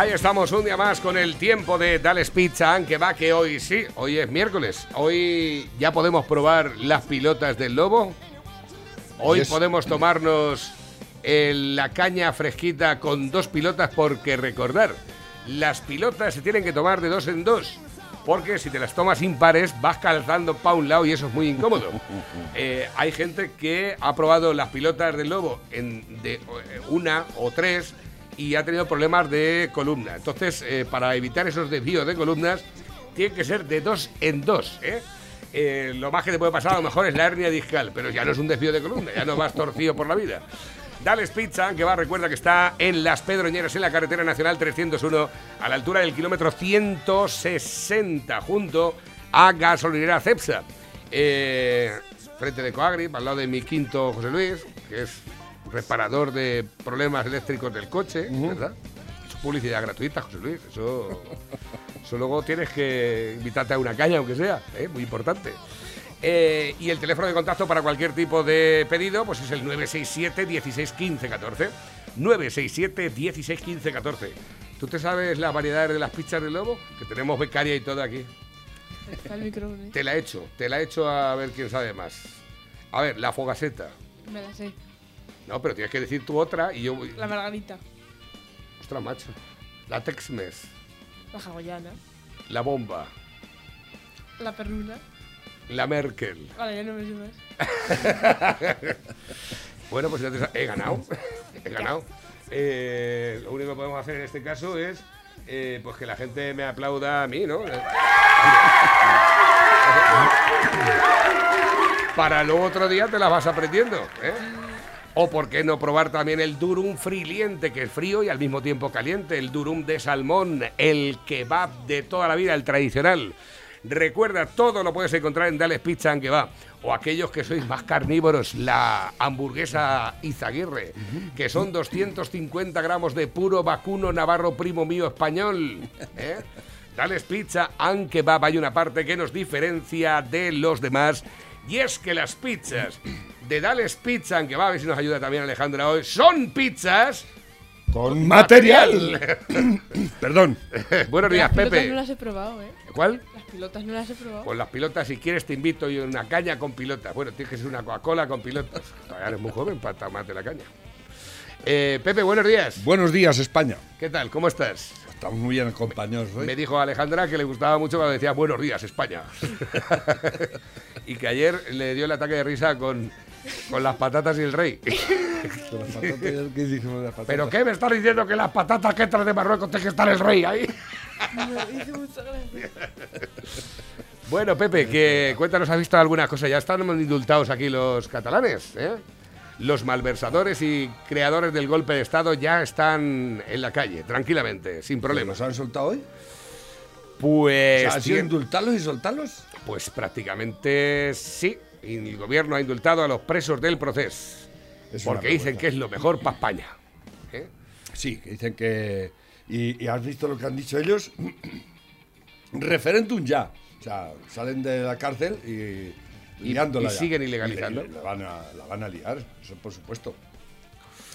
Ahí estamos un día más con el tiempo de Dales Pizza, aunque va que hoy sí, hoy es miércoles. Hoy ya podemos probar las pilotas del lobo. Hoy podemos tomarnos la caña fresquita con dos pilotas porque recordar, las pilotas se tienen que tomar de dos en dos. Porque si te las tomas impares vas calzando para un lado y eso es muy incómodo. Eh, hay gente que ha probado las pilotas del lobo en de eh, una o tres y ha tenido problemas de columna. Entonces, eh, para evitar esos desvíos de columnas, tiene que ser de dos en dos. lo más que te puede pasar a lo mejor es la hernia discal, pero ya no es un desvío de columna, ya no vas torcido por la vida. Dales Pizza, que va, recuerda que está en Las Pedroñeras, en la carretera nacional 301, a la altura del kilómetro 160, junto a gasolinera Cepsa. Eh, frente de Coagri, al lado de mi quinto José Luis, que es reparador de problemas eléctricos del coche, ¿verdad? Es publicidad gratuita, José Luis. Eso, eso luego tienes que invitarte a una caña, aunque sea, ¿eh? muy importante. Eh, y el teléfono de contacto para cualquier tipo de pedido pues es el 967 16 15 14. 967 16 15 14. ¿Tú te sabes las variedades de las pizzas de lobo? Que tenemos becaria y todo aquí. Te la he hecho, te la he hecho a ver quién sabe más. A ver, la fogaseta. Me la sé. No, pero tienes que decir tu otra y yo voy. La margarita. Ostras, macho. La Tex-Mex. La hawaiana. La bomba. La perruna. La Merkel. Vale, ya no me subes. bueno, pues ya te he ganado. he ganado. Eh, lo único que podemos hacer en este caso es eh, pues que la gente me aplauda a mí, ¿no? Para luego otro día te las vas aprendiendo, ¿eh? O por qué no probar también el durum friliente, que es frío y al mismo tiempo caliente, el durum de salmón, el kebab de toda la vida, el tradicional. Recuerda, todo lo puedes encontrar en Dales Pizza que va. O aquellos que sois más carnívoros, la hamburguesa Izaguirre, que son 250 gramos de puro vacuno navarro primo mío español. ¿eh? Dales Pizza, aunque va, hay una parte que nos diferencia de los demás. Y es que las pizzas de Dales Pizza, aunque va, a ver si nos ayuda también Alejandra hoy, son pizzas con material. Perdón. Buenos días, Pepe. no las he probado, ¿eh? ¿Cuál? Las pilotas no las he probado. Pues las pilotas, si quieres, te invito y una caña con pilotas. Bueno, tienes que ser una Coca-Cola con pilotas. Todavía eres muy joven para tomarte la caña. Eh, Pepe, buenos días. Buenos días, España. ¿Qué tal? ¿Cómo estás? Estamos muy bien acompañados Me dijo Alejandra que le gustaba mucho cuando decía buenos días, España. y que ayer le dio el ataque de risa con con las patatas y el rey. ¿Pero qué me estás diciendo que las patatas que traes de Marruecos tiene que estar el rey ahí? bueno, Pepe, que cuéntanos, ¿has visto alguna cosa? Ya están indultados aquí los catalanes, ¿eh? Los malversadores y creadores del golpe de Estado ya están en la calle, tranquilamente, sin problemas. ¿Los han soltado hoy? Pues. ¿Ha sido indultarlos y soltarlos? Pues prácticamente sí y el gobierno ha indultado a los presos del proceso. porque dicen que es lo mejor para España. ¿eh? Sí, que dicen que... Y, has visto lo que han dicho ellos? Referéndum ya. O sea, salen de la cárcel y... Y, y siguen ilegalizando. la, van a, la van a liar, eso por supuesto.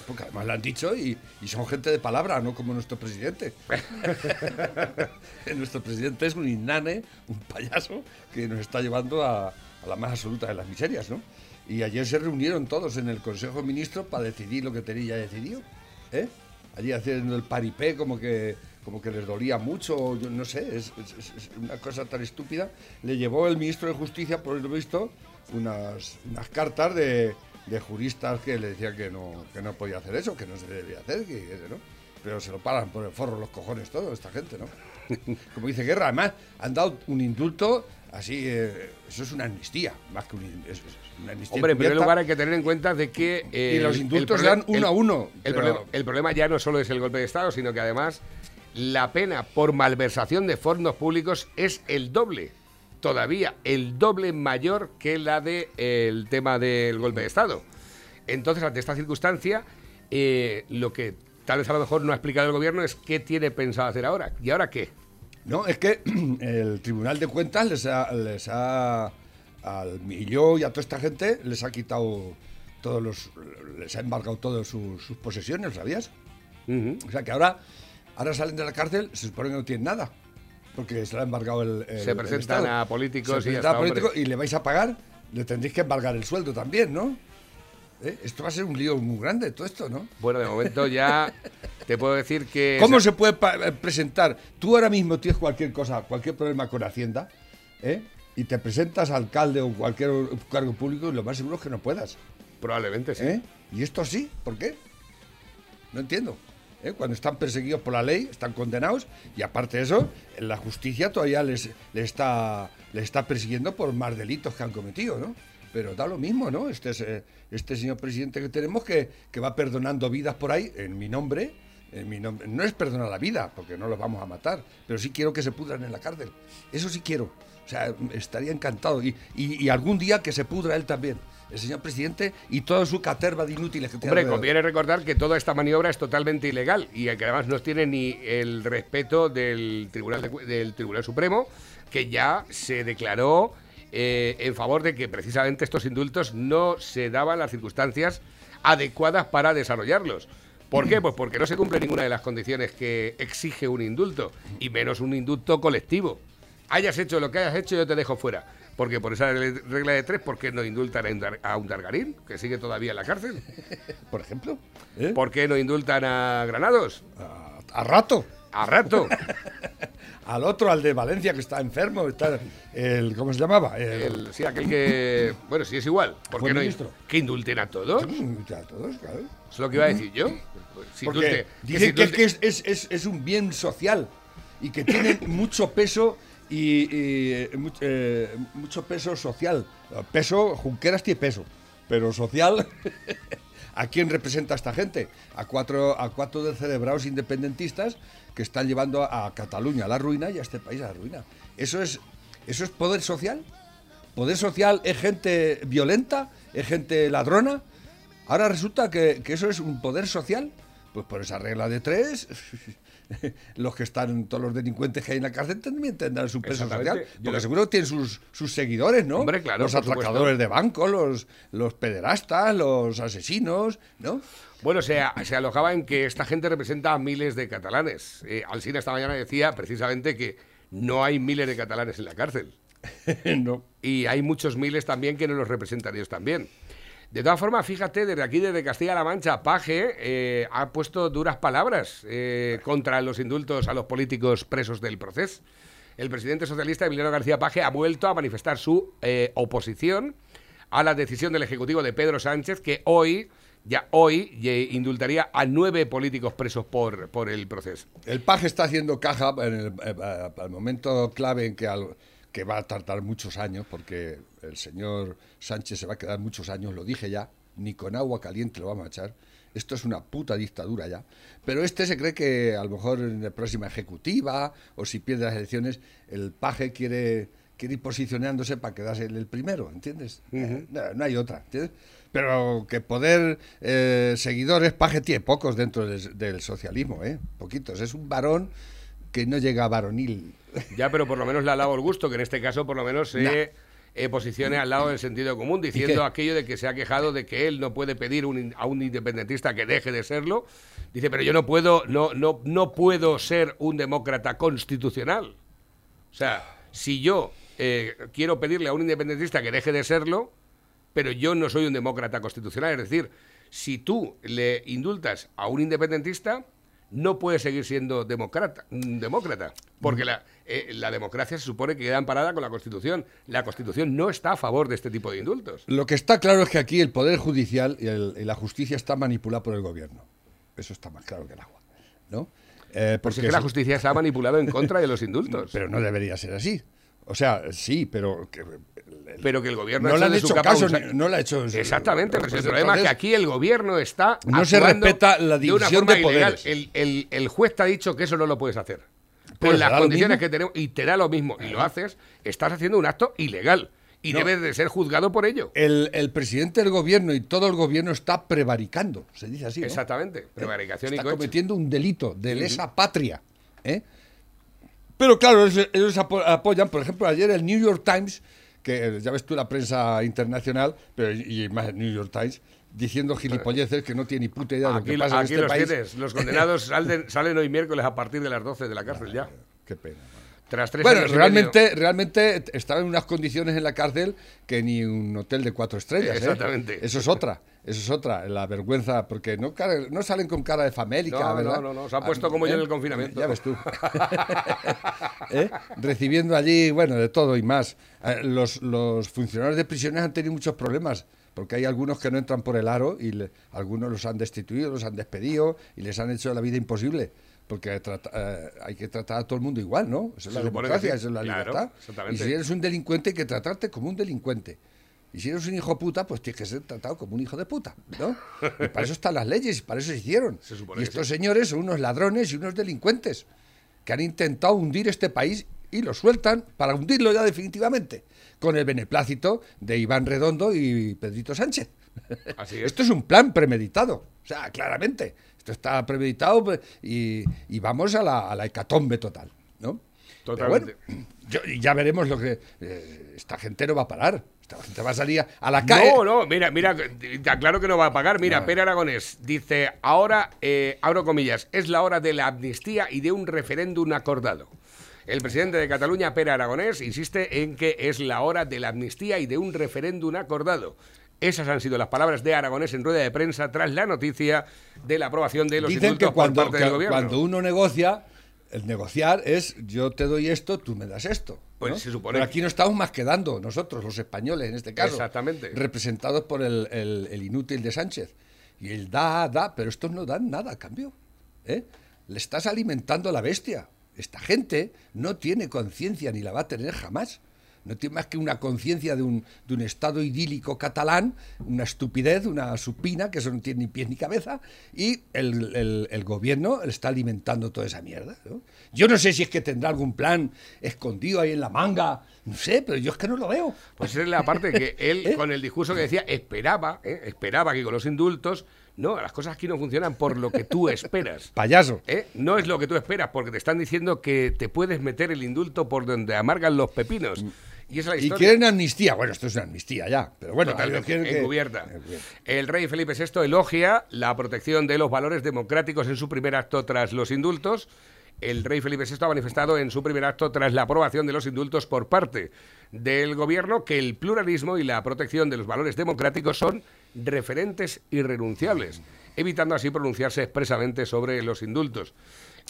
Porque además lo han dicho y, y, son gente de palabra, no como nuestro presidente. nuestro presidente es un inane, un payaso, que nos está llevando a, la más absoluta de las miserias, ¿no? Y ayer se reunieron todos en el Consejo de Ministros para decidir lo que tenía ya decidido, ¿eh? Allí haciendo el paripé como que como que les dolía mucho, yo no sé, es, una cosa tan estúpida. Le llevó el ministro de Justicia, por lo visto, unas, unas cartas de, de, juristas que le decían que no, que no podía hacer eso, que no se debía hacer, que, ¿no? Pero se lo paran por el forro los cojones todo, esta gente, ¿no? Como dice Guerra, además han dado un indulto Así, eh, eso es una amnistía, más que un, es, una amnistía. Hombre, en primer lugar hay que tener en cuenta de que... y los indultos dan uno a uno. El, problema, ya no solo es el golpe de Estado, sino que además la pena por malversación de fondos públicos es el doble, todavía el doble mayor que la del el tema del golpe de Estado. Entonces, ante esta circunstancia, eh, lo que tal vez a lo mejor no ha explicado el gobierno es qué tiene pensado hacer ahora. ¿Y ahora qué? No, es que el Tribunal de Cuentas les ha, les ha al Milló y a toda esta gente les ha quitado todos los, les ha embargado todas sus, posesiones, ¿sabías? O sea que ahora ahora salen de la cárcel, se supone que no tienen nada. Porque se le ha embargado el. el- Se presentan a políticos Se y a políticos le vais a pagar, le tendréis que embargar el sueldo también, ¿no? ¿Eh? Esto va a ser un lío muy grande, todo esto, ¿no? Bueno, de momento ya te puedo decir que... ¿Cómo se puede eh, presentar? Tú ahora mismo tienes cualquier cosa, cualquier problema con Hacienda, ¿eh? y te presentas alcalde o cualquier cargo público, y lo más seguro es que no puedas. Probablemente sí. ¿eh? Y esto sí, ¿por qué? No entiendo. ¿Eh? Cuando están perseguidos por la ley, están condenados, y aparte de eso, la justicia todavía les, les está, les está persiguiendo por más delitos que han cometido, ¿no? Pero da lo mismo, ¿no? Este, es, eh, este señor presidente que tenemos que, que va perdonando vidas por ahí, en mi nombre, en mi nombre. No es perdonar la vida, porque no los vamos a matar, pero sí quiero que se pudran en la cárcel. Eso sí quiero. O sea, estaría encantado. Y- y algún día que se pudra él también, el señor presidente, y toda su caterva de inútiles que tiene Hombre, alrededor. conviene recordar que toda esta maniobra es totalmente ilegal y que además no tiene ni el respeto del Tribunal, de del Tribunal Supremo, que ya se declaró eh, en favor de que precisamente estos indultos no se daban las circunstancias adecuadas para desarrollarlos. ¿Por qué? Pues porque no se cumple ninguna de las condiciones que exige un indulto, y menos un indulto colectivo. Hayas hecho lo que hayas hecho, yo te dejo fuera. Porque por esa regla de tres, ¿por qué no indultan a un, dar- a un Dargarín, que sigue todavía en la cárcel? Por ejemplo. ¿eh? ¿Por qué no indultan a Granados? A, a rato. A rato. Al otro, al de Valencia, que está enfermo, está el, ¿cómo se llamaba? El, El- sí, aquel que. Bueno, sí es igual. ¿Por Fue qué no ministro. que indulten a todos? Ya, todos, claro. Es lo que iba a decir yo. Si Porque indulte- que dicen si que, es, indulte- que es, es- es- es un bien social y que tiene mucho peso y, y, eh, eh, mucho peso social. Peso, Junqueras tiene peso, pero social. ¿A quién representa esta gente? A cuatro, a cuatro descerebrados independentistas que están llevando a, a Cataluña a la ruina y a este país a la ruina. ¿Eso es, ¿Eso es poder social? ¿Poder social es gente violenta? ¿Es gente ladrona? Ahora resulta que, que eso es un poder social. Pues por esa regla de tres, los que están, todos los delincuentes que hay en la cárcel también tendrán su peso social. Yo Porque lo- seguro que tienen sus, sus seguidores, ¿no? Hombre, claro, Los atracadores de banco, los, los pederastas, los asesinos, ¿no? Bueno, se, se alojaba en que esta gente representa a miles de catalanes. Eh, Alsina esta mañana decía precisamente que no hay miles de catalanes en la cárcel. no. Y hay muchos miles también que no los representan ellos también. De todas formas, fíjate, desde aquí, desde Castilla-La Mancha, Paje eh, ha puesto duras palabras eh, contra los indultos a los políticos presos del proceso. El presidente socialista Emiliano García Paje ha vuelto a manifestar su eh, oposición a la decisión del Ejecutivo de Pedro Sánchez, que hoy, ya hoy, indultaría a nueve políticos presos por, por el proceso. El paje está haciendo caja en el, momento clave en que, que va a tardar muchos años, porque el señor Sánchez se va a quedar muchos años, lo dije ya, ni con agua caliente lo vamos a echar. Esto es una puta dictadura ya. Pero este se cree que a lo mejor en la próxima ejecutiva, o si pierde las elecciones, el paje quiere, quiere ir posicionándose para quedarse el primero, ¿entiendes? Eh, no, no hay otra, ¿entiendes? Pero que poder, eh, seguidores, paje tiene pocos dentro del, del socialismo, ¿eh? Poquitos. Es un varón que no llega a varonil. Ya, pero por lo menos le ha dado el gusto, que en este caso por lo menos se Nah. Eh, posicione al lado del sentido común, diciendo aquello de que se ha quejado de que él no puede pedir un a un independentista que deje de serlo. Dice, pero yo no puedo, no, no, no puedo ser un demócrata constitucional. O sea, si yo eh, quiero pedirle a un independentista que deje de serlo, pero yo no soy un demócrata constitucional. Es decir, si tú le indultas a un independentista, no puede seguir siendo demócrata, un demócrata. Porque la, eh, la democracia se supone que queda amparada con la Constitución. La Constitución no está a favor de este tipo de indultos. Lo que está claro es que aquí el Poder Judicial y, el- y la justicia está manipulada por el gobierno. Eso está más claro que el agua. ¿no? Eh, Porque porque es que la justicia se ha manipulado en contra de los indultos. Pero no debería ser así. O sea, sí, pero... Que, Pero que el gobierno no ha le su hecho caso, ni- no le ha hecho... Exactamente, pero si el Pues problema es que aquí el gobierno está No se respeta la de una división forma de poderes. El, el- el juez te ha dicho que eso no lo puedes hacer. Con las ¿será lo condiciones que tenemos y te da lo mismo y lo haces, estás haciendo un acto ilegal y No. debes de ser juzgado por ello. El, el presidente del gobierno y todo el gobierno está prevaricando, se dice así. ¿no? Exactamente, prevaricación y está cometiendo un delito de lesa patria. ¿eh? Pero claro, ellos, ellos apo- apoyan, por ejemplo, ayer el New York Times, que eh, ya ves tú la prensa internacional, pero y más el New York Times, diciendo gilipolleces que no tiene ni puta idea de lo Aquí, que pasa en aquí este los país. tienes. Los condenados salen, salen hoy miércoles a partir de las 12 de la cárcel ya. Qué pena. Tras tres Bueno, realmente, realmente estaba en unas condiciones en la cárcel que ni un hotel de cuatro estrellas. ¿eh? Exactamente. Eso es otra, eso es otra, la vergüenza, porque no, no salen con cara de famélica, No, ¿verdad? no, no, no, se han puesto como yo en el confinamiento. Ya ves tú. ¿Eh? Recibiendo allí, bueno, de todo y más. Eh, Los, los funcionarios de prisiones han tenido muchos problemas. Porque hay algunos que no entran por el aro y le- algunos los han destituido, los han despedido y les han hecho la vida imposible. Porque trata- eh, hay que tratar a todo el mundo igual, ¿no? Eso es la democracia, eso es la Claro, libertad. Y si eres un delincuente, hay que tratarte como un delincuente. Y si eres un hijo puta, pues tienes que ser tratado como un hijo de puta, ¿no? Y para eso están las leyes y para eso se hicieron. Se y estos señores son unos ladrones y unos delincuentes que han intentado hundir este país y lo sueltan para hundirlo ya definitivamente, con el beneplácito de Iván Redondo y Pedrito Sánchez. Así es. Esto es un plan premeditado, o sea, claramente. Esto está premeditado pues, y, y vamos a la, a la hecatombe total, ¿no? Totalmente. bueno, yo- ya veremos lo que... eh, esta gente no va a parar. Esta gente va a salir a la calle. No, no, mira, mira, claro que no va a pagar. Mira, Pere Aragonés dice, ahora, eh, abro comillas, es la hora de la amnistía y de un referéndum acordado. El presidente de Cataluña, Pere Aragonés, insiste en que es la hora de la amnistía y de un referéndum acordado. Esas han sido las palabras de Aragonés en rueda de prensa tras la noticia de la aprobación de los Dicen indultos que cuando, por parte del que gobierno. cuando uno negocia, el negociar es yo te doy esto, tú me das esto. Pues ¿no? se supone Pero aquí no estamos más que dando, nosotros, los españoles en este caso. Exactamente. Representados por el, el- el inútil de Sánchez. Y él da, da, pero estos no dan nada a cambio. ¿eh? Le estás alimentando a la bestia. Esta gente no tiene conciencia ni la va a tener jamás. No tiene más que una conciencia de un, de un estado idílico catalán, una estupidez, una supina, que eso no tiene ni pies ni cabeza, y el, el- el gobierno está alimentando toda esa mierda. ¿no? Yo no sé si es que tendrá algún plan escondido ahí en la manga, no sé, pero yo es que no lo veo. Pues esa es la parte que él, ¿Eh? con el discurso que decía, esperaba, ¿eh? esperaba que con los indultos, no, las cosas aquí no funcionan por lo que tú esperas. Payaso. ¿eh? No es lo que tú esperas, porque te están diciendo que te puedes meter el indulto por donde amargan los pepinos. Y esa es la Y historia. quieren amnistía. Bueno, esto es una amnistía ya, pero bueno, Totalmente, que- encubierta. Encubierta. El rey Felipe VI elogia la protección de los valores democráticos en su primer acto tras los indultos. El rey Felipe VI ha manifestado en su primer acto tras la aprobación de los indultos por parte del gobierno que el pluralismo y la protección de los valores democráticos son referentes irrenunciables, evitando así pronunciarse expresamente sobre los indultos.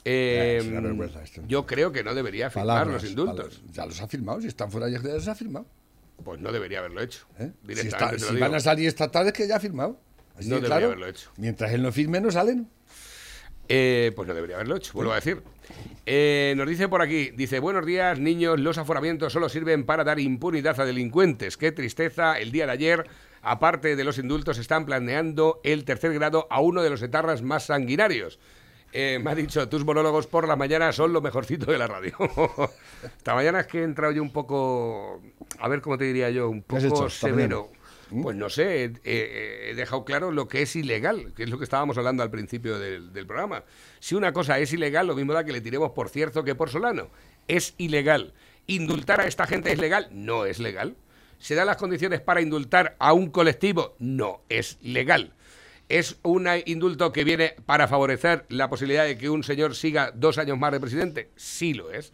Eh, es una vergüenza esto. yo creo que no debería firmar Palabras, los indultos. palabras. Ya los ha firmado, si están fuera ya los ha firmado. Pues no debería haberlo hecho. ¿eh? Si, Directamente está- te lo si digo. van a salir esta tarde es que ya ha firmado. Así No de debería claro. haberlo hecho. Mientras él no firme, no salen. Eh, pues no debería haberlo hecho, vuelvo a decir. Eh, nos dice por aquí, dice, buenos días niños, los aforamientos solo sirven para dar impunidad a delincuentes. Qué tristeza, el día de ayer, aparte de los indultos, están planeando el tercer grado a uno de los etarras más sanguinarios. Eh, me ha dicho, tus monólogos por la mañana son lo mejorcito de la radio. Esta mañana es que he entrado yo un poco, a ver cómo te diría yo, un poco severo. ¿Mm? Pues no sé, he, he- he dejado claro lo que es ilegal, que es lo que estábamos hablando al principio del, del programa. Si una cosa es ilegal, lo mismo da que le tiremos por cierto que por solano. Es ilegal. ¿Indultar a esta gente es legal? No es legal. ¿Se dan las condiciones para indultar a un colectivo? No es legal. ¿Es un indulto que viene para favorecer la posibilidad de que un señor siga dos años más de presidente? Sí lo es.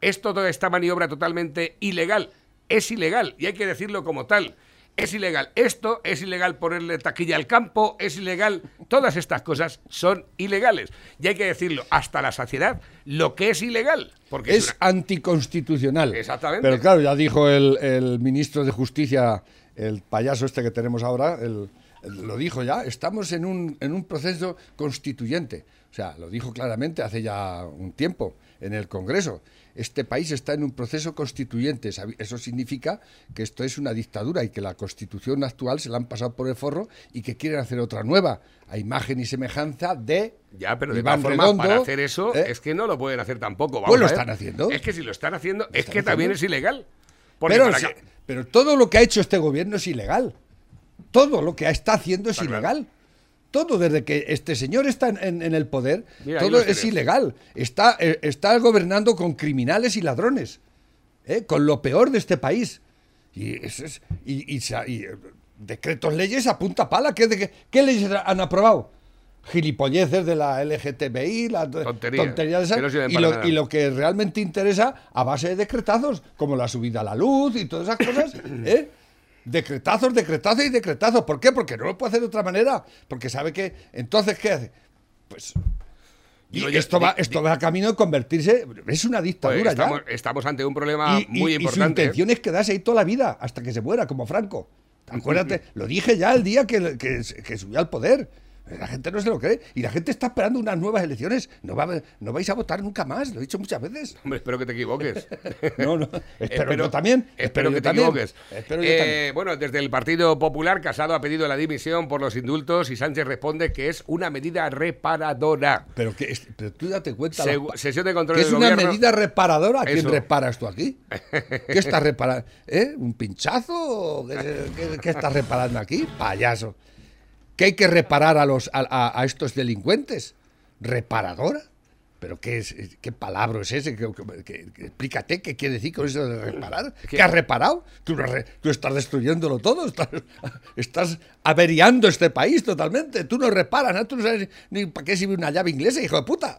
¿Es toda esta maniobra totalmente ilegal? Es ilegal y hay que decirlo como tal. Es ilegal esto, es ilegal ponerle taquilla al campo, es ilegal. Todas estas cosas son ilegales. Y hay que decirlo hasta la saciedad lo que es ilegal. Porque es, Es una- anticonstitucional. Exactamente. Pero claro, ya dijo el, el ministro de Justicia, el payaso este que tenemos ahora, el- el- lo dijo ya, estamos en un, en un proceso constituyente. O sea, lo dijo claramente hace ya un tiempo en el Congreso. Este país está en un proceso constituyente. Eso significa que esto es una dictadura y que la constitución actual se la han pasado por el forro y que quieren hacer otra nueva, a imagen y semejanza de Ya, pero de Iván todas formas, Redondo, para hacer eso, ¿eh? es que no lo pueden hacer tampoco. Vamos Pues lo están haciendo. Es que si lo están haciendo, es están que también es ilegal. Pero, que- pero todo lo que ha hecho este gobierno es ilegal. Todo lo que está haciendo es Está claro. ilegal. Todo desde que este señor está en, en- en el poder, Mira, todo es ilegal. Está, eh, está gobernando con criminales y ladrones, ¿eh? con lo peor de este país. Y, eso es- y- y y, eh, decretos leyes a punta pala. ¿Qué, de- qué leyes han aprobado? Gilipolleces de la LGTBI, la Tonterías, tonterías de esas, no lo, y lo que realmente interesa a base de decretazos, como la subida a la luz y todas esas cosas, ¿eh? Decretazos, decretazos y decretazos. ¿Por qué? Porque no lo puede hacer de otra manera. Porque sabe que. Entonces, ¿qué hace? Pues. Y Digo esto va, esto va camino de convertirse. Es una Pues dictadura estamos, ya. estamos ante un problema Y, y- muy y su importante. intención es quedarse ahí toda la vida, hasta que se muera, como Franco. Acuérdate, lo dije ya el día que, que, que subió al poder. La gente no se lo cree. Y la gente está esperando unas nuevas elecciones. No, va, a- no vais a votar nunca más, lo he dicho muchas veces. Hombre, espero que te equivoques. No, no. Espero yo también. Espero yo que te también. equivoques. Espero Eh. Bueno, desde el Partido Popular, Casado ha pedido la dimisión por los indultos y Sánchez responde que es una medida reparadora. Pero, que, es- pero tú date cuenta. Los- sesión de control que es una gobierno. medida reparadora. ¿Quién Eso. reparas tú aquí? ¿Qué estás reparando? ¿Eh? ¿Un pinchazo? ¿O ¿Qué, qué- qué estás reparando aquí? Payaso. ¿Qué hay que reparar a, los, a, a- a estos delincuentes? ¿Reparadora? ¿Pero qué, es, qué palabra es ese? ¿Qué- qué- explícate qué quiere decir con eso de reparar. ¿Qué has reparado? Tú, estás destruyéndolo todo, estás, estás averiando este país totalmente. Tú no reparas, ¿no? Tú no sabes ni para qué sirve una llave inglesa, hijo de puta.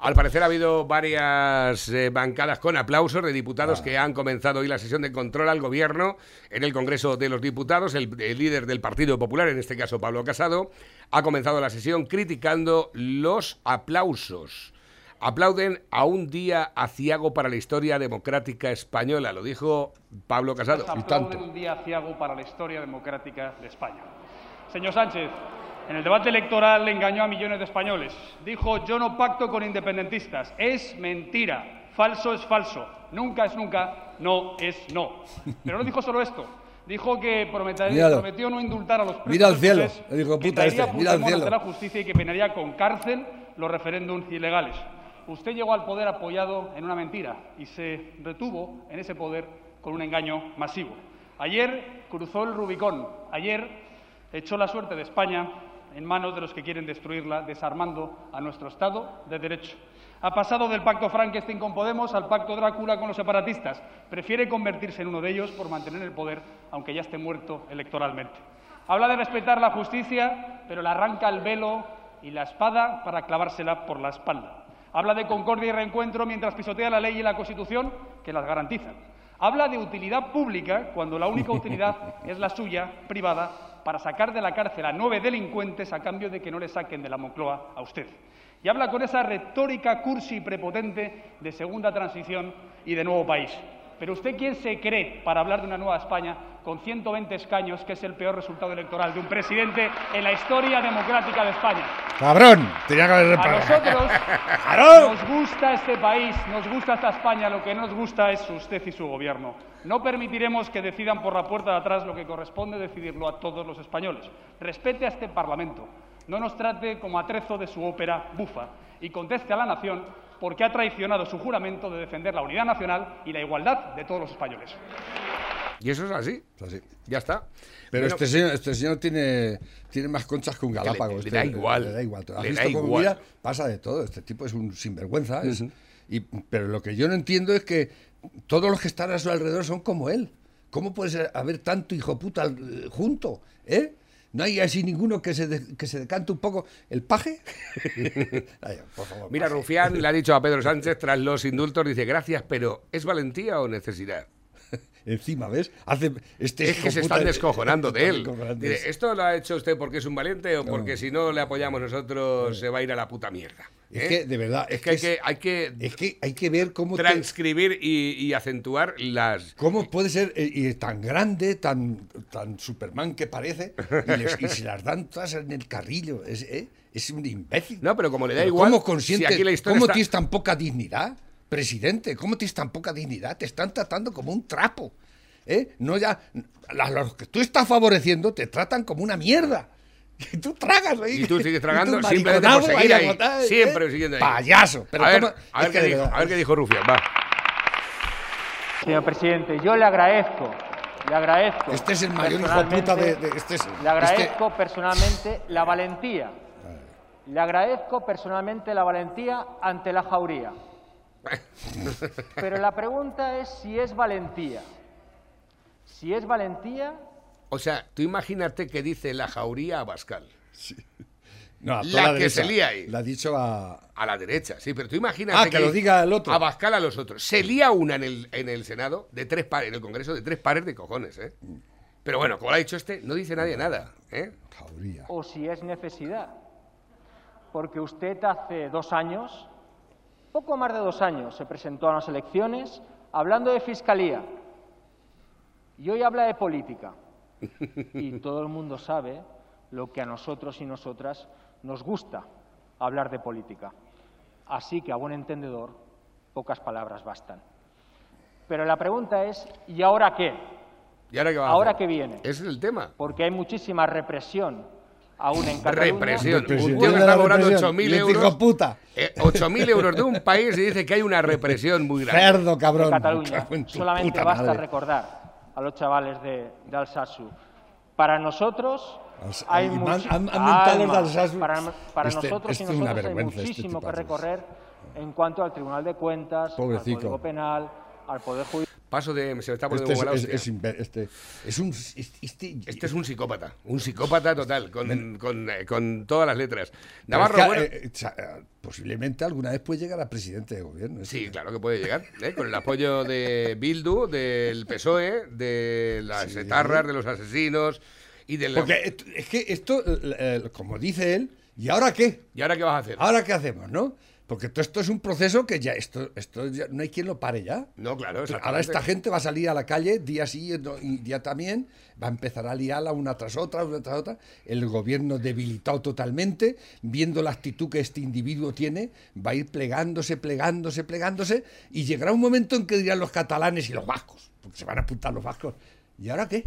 Al parecer ha habido varias eh, bancadas con aplausos de Ah. diputados que han comenzado hoy la sesión de control al gobierno en el Congreso de los Diputados. El, el líder del Partido Popular, en este caso Pablo Casado, ha comenzado la sesión criticando los aplausos. Aplauden a un día aciago para la historia democrática española, lo dijo Pablo Casado. Y aplauden tanto. un día aciago para la historia democrática de España. Señor Sánchez, en el debate electoral le engañó a millones de españoles. Dijo, yo no pacto con independentistas. Es mentira. Falso es falso. Nunca es nunca. No es no. Pero no dijo solo esto. Dijo que prometió no indultar a los presos Mira al cielo, que puta este, mira al cielo. la justicia y que penaría con cárcel los referéndums ilegales. Usted llegó al poder apoyado en una mentira y se retuvo en ese poder con un engaño masivo. Ayer cruzó el Rubicón, ayer echó la suerte de España en manos de los que quieren destruirla, desarmando a nuestro Estado de Derecho. Ha pasado del pacto Frankenstein con Podemos al pacto Drácula con los separatistas. Prefiere convertirse en uno de ellos por mantener el poder, aunque ya esté muerto electoralmente. Habla de respetar la justicia, pero le arranca el velo y la espada para clavársela por la espalda. Habla de concordia y reencuentro mientras pisotea la ley y la Constitución que las garantizan. Habla de utilidad pública cuando la única utilidad es la suya, privada, para sacar de la cárcel a nueve delincuentes a cambio de que no le saquen de la Moncloa a usted. Y habla con esa retórica cursi y prepotente de segunda transición y de nuevo país. Pero usted, ¿quién se cree para hablar de una nueva España con 120 escaños, que es el peor resultado electoral de un presidente en la historia democrática de España? Cabrón, tenía que haber A nosotros ¡Claro! nos gusta este país, nos gusta esta España, lo que no nos gusta es usted y su gobierno. No permitiremos que decidan por la puerta de atrás lo que corresponde decidirlo a todos los españoles. Respete a este Parlamento, no nos trate como atrezo de su ópera bufa y conteste a la nación porque ha traicionado su juramento de defender la unidad nacional y la igualdad de todos los españoles. Y eso es así. Así. Ya está. Pero Bueno, este señor, este señor tiene, tiene más conchas que un galápago. le este- da igual. Le da igual. ¿Has Le visto da igual. mira? Pasa de todo. Este tipo es un sinvergüenza. es- y, pero lo que yo no entiendo es que todos los que están a su alrededor son como él. ¿Cómo puede haber tanto hijo puta eh, junto? ¿Eh? ¿No hay así ninguno que se, de- que se decante un poco el paje? Ay, por favor, Mira, paje. Rufián le ha dicho a Pedro Sánchez tras los indultos, dice, gracias, pero ¿es valentía o necesidad? Encima, ¿ves? Hace, este Es que se están descojonando de él. Dice, ¿Esto lo ha hecho usted porque es un valiente o porque si no le apoyamos nosotros se va a ir a la puta mierda? Es ¿Eh? que, de verdad, Es que hay que, hay que Es que hay que ver cómo te- transcribir y, y acentuar las... ¿Cómo puede ser eh, y tan grande, tan, tan Superman que parece, y, les- y se las dan todas en el carrillo? Es, eh, es un imbécil. No, pero como le da Pero igual, ¿Cómo consientes, si aquí la historia ¿Cómo está- tienes tan poca dignidad, presidente? ¿Cómo tienes tan poca dignidad? Te están tratando como un trapo. ¿eh? No ya, a los que tú estás favoreciendo te tratan como una mierda. Y tú tragas ahí. Y tú sigues tragando tú simplemente por seguir ahí, ahí, agotado, siempre siguiendo ahí. Payaso. Pero a ver, toma- a ver qué dijo, a ver qué dijo Rufián, va. Señor presidente, yo le agradezco, le agradezco. Este es el mayor hijo de puta de- de- este es- le agradezco personalmente la valentía. Le agradezco personalmente la valentía ante la jauría. Pero la pregunta es si es valentía. Si es valentía O sea, tú imagínate que dice la jauría a Bascal. No, a La que derecha. se lía ahí. La ha dicho a. A la derecha, sí, pero tú imagínate Ah, que lo diga el otro. A Bascal a los otros. Se lía una en el, en el Senado de tres pares, en el Congreso de tres pares de cojones, ¿eh? Pero bueno, como lo ha dicho este, no dice nadie nada, ¿eh? Jauría. o si es necesidad. Porque usted hace dos años, poco más de dos años, se presentó a las elecciones hablando de fiscalía. Y hoy habla de política. Y todo el mundo sabe lo que a nosotros y nosotras nos gusta hablar de política. Así que a buen entendedor, pocas palabras bastan. Pero la pregunta es, ¿y ahora qué? ¿Y ahora qué va ¿Ahora qué viene? Ese es el tema. Porque hay muchísima represión aún en Cataluña. Represión. Represión. Un tío que está cobrando represión. 8.000 Y este hijo euros. puta. eh, 8.000 euros de un país y dice que hay una represión muy grande. Cerdo, cabrón. Cataluña. En Solamente puta basta madre. recordar a los chavales de, de Alsasu. Para nosotros Als- hay Alsasu. Para, para Este- nosotros esto y es una nosotras hay vergüenza, este muchísimo que recorrer en cuanto al Tribunal de Cuentas, Pobrecico. al Código Penal, al Poder Judicial. Paso de. Se me está poniendo Este es, la es- este- es un. Este, Este es un psicópata, un psicópata total, con, con, eh, con todas las letras. Navarro, que, bueno, eh, eh, posiblemente alguna vez puede llegar a presidente de gobierno. sí, claro que puede llegar, ¿eh? con el apoyo de Bildu, del PSOE, de las Sí. etarras, de los asesinos y del... Porque et- es que esto, como dice él, ¿y ahora qué? ¿Y ahora qué vas a hacer? ¿Ahora qué hacemos, no? Porque todo esto es un proceso que ya esto, esto ya no hay quien lo pare ya. No, claro, Ahora esta gente va a salir a la calle día sí y día también, va a empezar a liarla una tras otra, una tras otra. El gobierno debilitado totalmente, viendo la actitud que este individuo tiene, va a ir plegándose, plegándose, plegándose, y llegará un momento en que dirán los catalanes y los vascos, porque se van a apuntar los vascos. ¿Y ahora qué?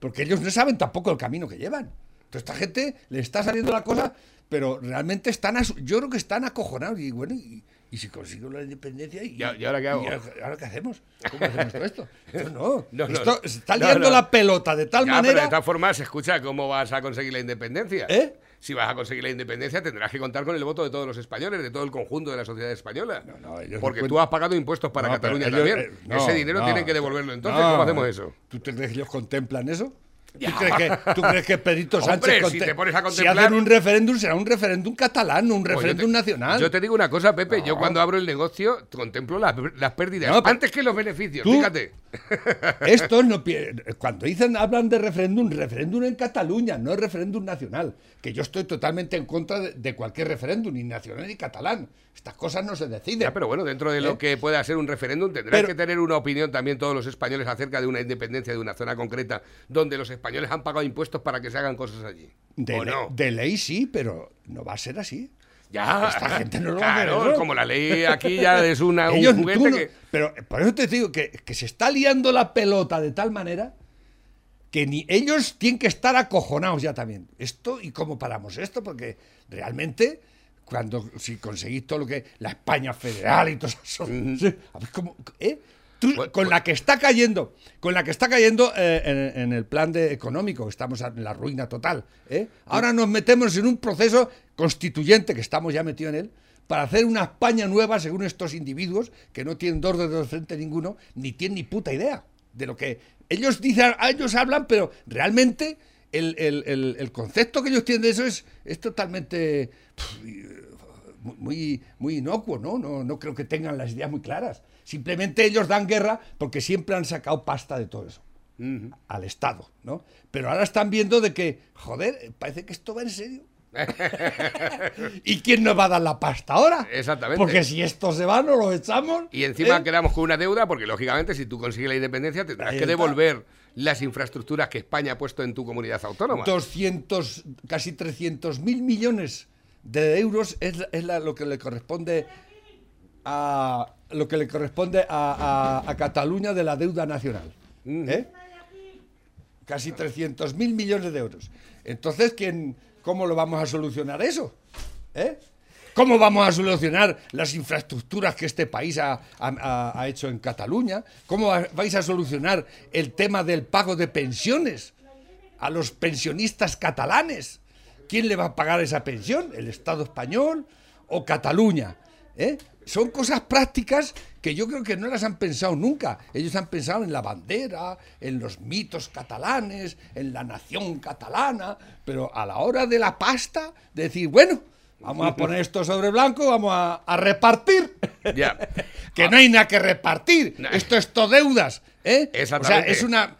Porque ellos no saben tampoco el camino que llevan. Entonces esta gente le está saliendo la cosa, pero realmente están, yo creo que están acojonados. Y bueno, y, y si consigo la independencia, ¿y, ¿Y a- y ahora qué hago? ¿Y ahora qué hacemos? ¿Cómo hacemos todo esto? No. No, no, esto no. se está liando no. la pelota de tal Ya, pero manera. de todas formas, escucha, ¿cómo vas a conseguir la independencia? ¿Eh? Si vas a conseguir la independencia, tendrás que contar con el voto de todos los españoles, de todo el conjunto de la sociedad española. No, no, ellos Porque tú has pagado impuestos para Cataluña ellos, también. eh, no, Ese dinero tienen que devolverlo. Entonces, ¿cómo hacemos eso? ¿Tú te crees que ellos contemplan eso? ¿Tú, crees que, ¿Tú crees que Pedrito Hombre, Sánchez si te pones a si contemplar- hacen un referéndum será un referéndum catalán, un Pues yo referéndum te- nacional? Yo te digo una cosa, Pepe. Yo cuando abro el negocio contemplo las, las pérdidas No, antes que los beneficios. Tú- Fíjate. Estos no cuando dicen hablan de referéndum, referéndum en Cataluña, no referéndum nacional. Que yo estoy totalmente en contra de, de cualquier referéndum, ni nacional ni catalán. Estas cosas no se deciden. Ya, pero bueno, dentro de lo ¿Eh? que pueda ser un referéndum, tendrán Pero- que tener una opinión también todos los españoles acerca de una independencia de una zona concreta donde los españoles han pagado impuestos para que se hagan cosas allí. de, ¿O le- no? de ley sí, pero no va a ser así. Ya, Esta gente no lo va a hacer claro, como la ley aquí ya es una, un juguete no- que... Pero por eso te digo que, que se está liando la pelota de tal manera que ni ellos tienen que estar acojonados ya también. Esto y cómo paramos esto, porque realmente cuando si conseguís todo lo que la España federal y todo eso, sí, a ver cómo, ¿eh? Tú, Bueno, con la que está cayendo, con la que está cayendo eh, en, en el plan de económico, estamos en la ruina total. ¿eh? Ahora nos metemos en un proceso constituyente que estamos ya metidos en él para hacer una España nueva según estos individuos que no tienen dos dedos de frente ninguno, ni tienen ni puta idea de lo que ellos dicen, ellos hablan, pero realmente el, el- el- el concepto que ellos tienen de eso es, es totalmente pf, muy, muy inocuo, ¿no? ¿no? No creo que tengan las ideas muy claras. Simplemente ellos dan guerra porque siempre han sacado pasta de todo eso. Al Estado, ¿no? Pero ahora están viendo de que, joder, parece que esto va en serio. ¿Y quién nos va a dar la pasta ahora? Exactamente. Porque si esto se va, no lo echamos. Y encima ¿eh? quedamos con una deuda porque, lógicamente, si tú consigues la independencia, tendrás que devolver las infraestructuras que España ha puesto en tu comunidad autónoma. 200, casi 300 mil millones de euros es, es la- lo que le corresponde a lo que le corresponde a, a- a Cataluña de la deuda nacional. ¿eh? Casi 300 mil millones de euros. Entonces, ¿quién, ¿cómo lo vamos a solucionar eso? ¿Eh? ¿Cómo vamos a solucionar las infraestructuras que este país ha, ha- ha- hecho en Cataluña? ¿Cómo va- vais a solucionar el tema del pago de pensiones a los pensionistas catalanes? ¿Quién le va a pagar esa pensión? ¿El Estado español o Cataluña? ¿Eh? son cosas prácticas que yo creo que no las han pensado nunca. Ellos han pensado en la bandera, en los mitos catalanes, en la nación catalana, pero a la hora de la pasta, decir, bueno, vamos a poner esto sobre blanco, vamos a, a repartir. Ya. que no hay nada que repartir. Esto es todo deudas. ¿eh? O sea, es una.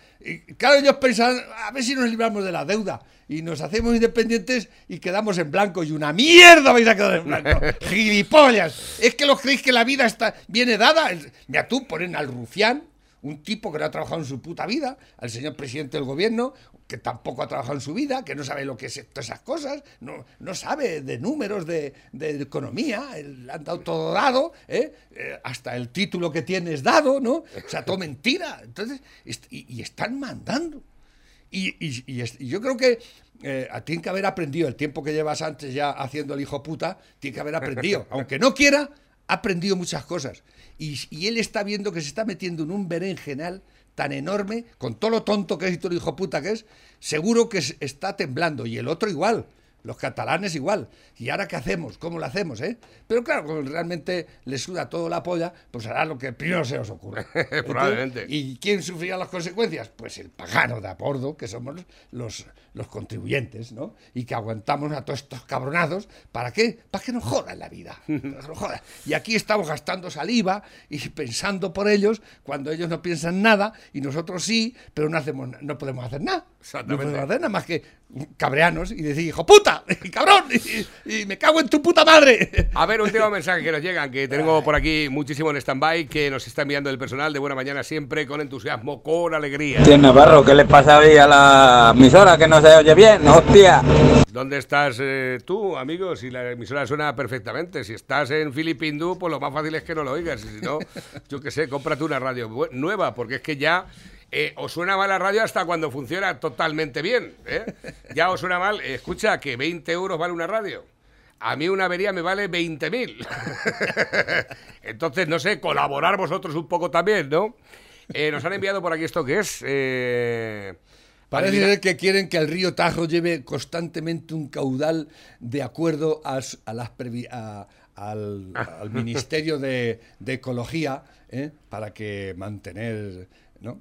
Claro, ellos pensaban, a ver si nos libramos de la deuda. Y nos hacemos independientes y quedamos en blanco. Y una mierda vais a quedar en blanco. ¡Gilipollas! Es que los creéis que la vida está viene dada. Mira, tú ponen al rufián, un tipo que no ha trabajado en su puta vida, al señor presidente del gobierno, que tampoco ha trabajado en su vida, que no sabe lo que es todas esas cosas, no, no sabe de números, de, de economía, le han dado todo dado, ¿eh? Eh, hasta el título que tiene es dado, ¿no? O sea, todo mentira. Entonces, y, y están mandando. Y, y yo creo que eh, tiene que haber aprendido el tiempo que llevas antes ya haciendo el hijo puta, tiene que haber aprendido. Aunque no quiera, ha aprendido muchas cosas. Y, él está viendo que se está metiendo en un berenjenal tan enorme, con todo lo tonto que es y todo lo hijo puta que es, seguro que es- está temblando. Y el otro igual. Los catalanes igual. ¿Y ahora qué hacemos? ¿Cómo lo hacemos? Eh? Pero claro, como realmente le suda todo la polla, pues hará lo que primero se os ocurre. Entonces, Probablemente. ¿Y quién sufrirá las consecuencias? Pues el pagano de a bordo, que somos los, los contribuyentes, ¿no? Y que aguantamos a todos estos cabronazos. ¿Para qué? Para que nos jodan la vida. nos jodan. Y aquí estamos gastando saliva y pensando por ellos cuando ellos no piensan nada y nosotros sí, pero no, hacemos, no podemos hacer nada. No podemos hacer nada más que cabreanos y decir, hijo puta, y cabrón, y, y me cago en tu puta madre. A ver, último mensaje que nos llegan, que tengo por aquí muchísimo en stand-by, que nos está enviando el personal de Buena Mañana siempre, con entusiasmo, con alegría. Tío Navarro, ¿qué le pasa hoy a la emisora que no se oye bien? ¡Hostia! ¿Dónde estás eh, tú, amigo? Si la emisora suena perfectamente. Si estás en Filipindú, pues lo más fácil es que no lo oigas. Y si no, yo qué sé, cómprate una radio nueva, porque es que ya eh, os suena mal la radio hasta cuando funciona totalmente bien. ¿eh? Ya os suena mal. Escucha, que 20 euros vale una radio. A mí una avería me vale 20.000. Entonces, no sé, colaborar vosotros un poco también, ¿no? Eh, nos han enviado por aquí esto que es... Parece ser que quieren que el río Tajo lleve constantemente un caudal de acuerdo a, las a- al, al Ministerio de, de Ecología ¿eh? para que mantener... ¿no?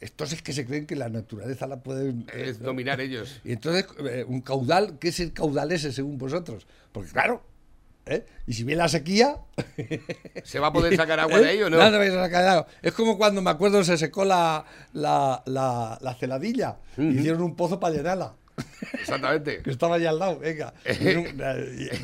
Estos es que se creen que la naturaleza la pueden... es dominar ellos. Y entonces, eh, un caudal, ¿qué es el caudal ese según vosotros? Porque claro, ¿eh? y si viene la sequía... ¿Se va a poder sacar agua de ahí o no? Nada, vais a sacar agua. Es como cuando me acuerdo se secó la, la, la, la celadilla. Hicieron un pozo para llenarla. Exactamente. Que estaba allá al lado, venga. Y, un-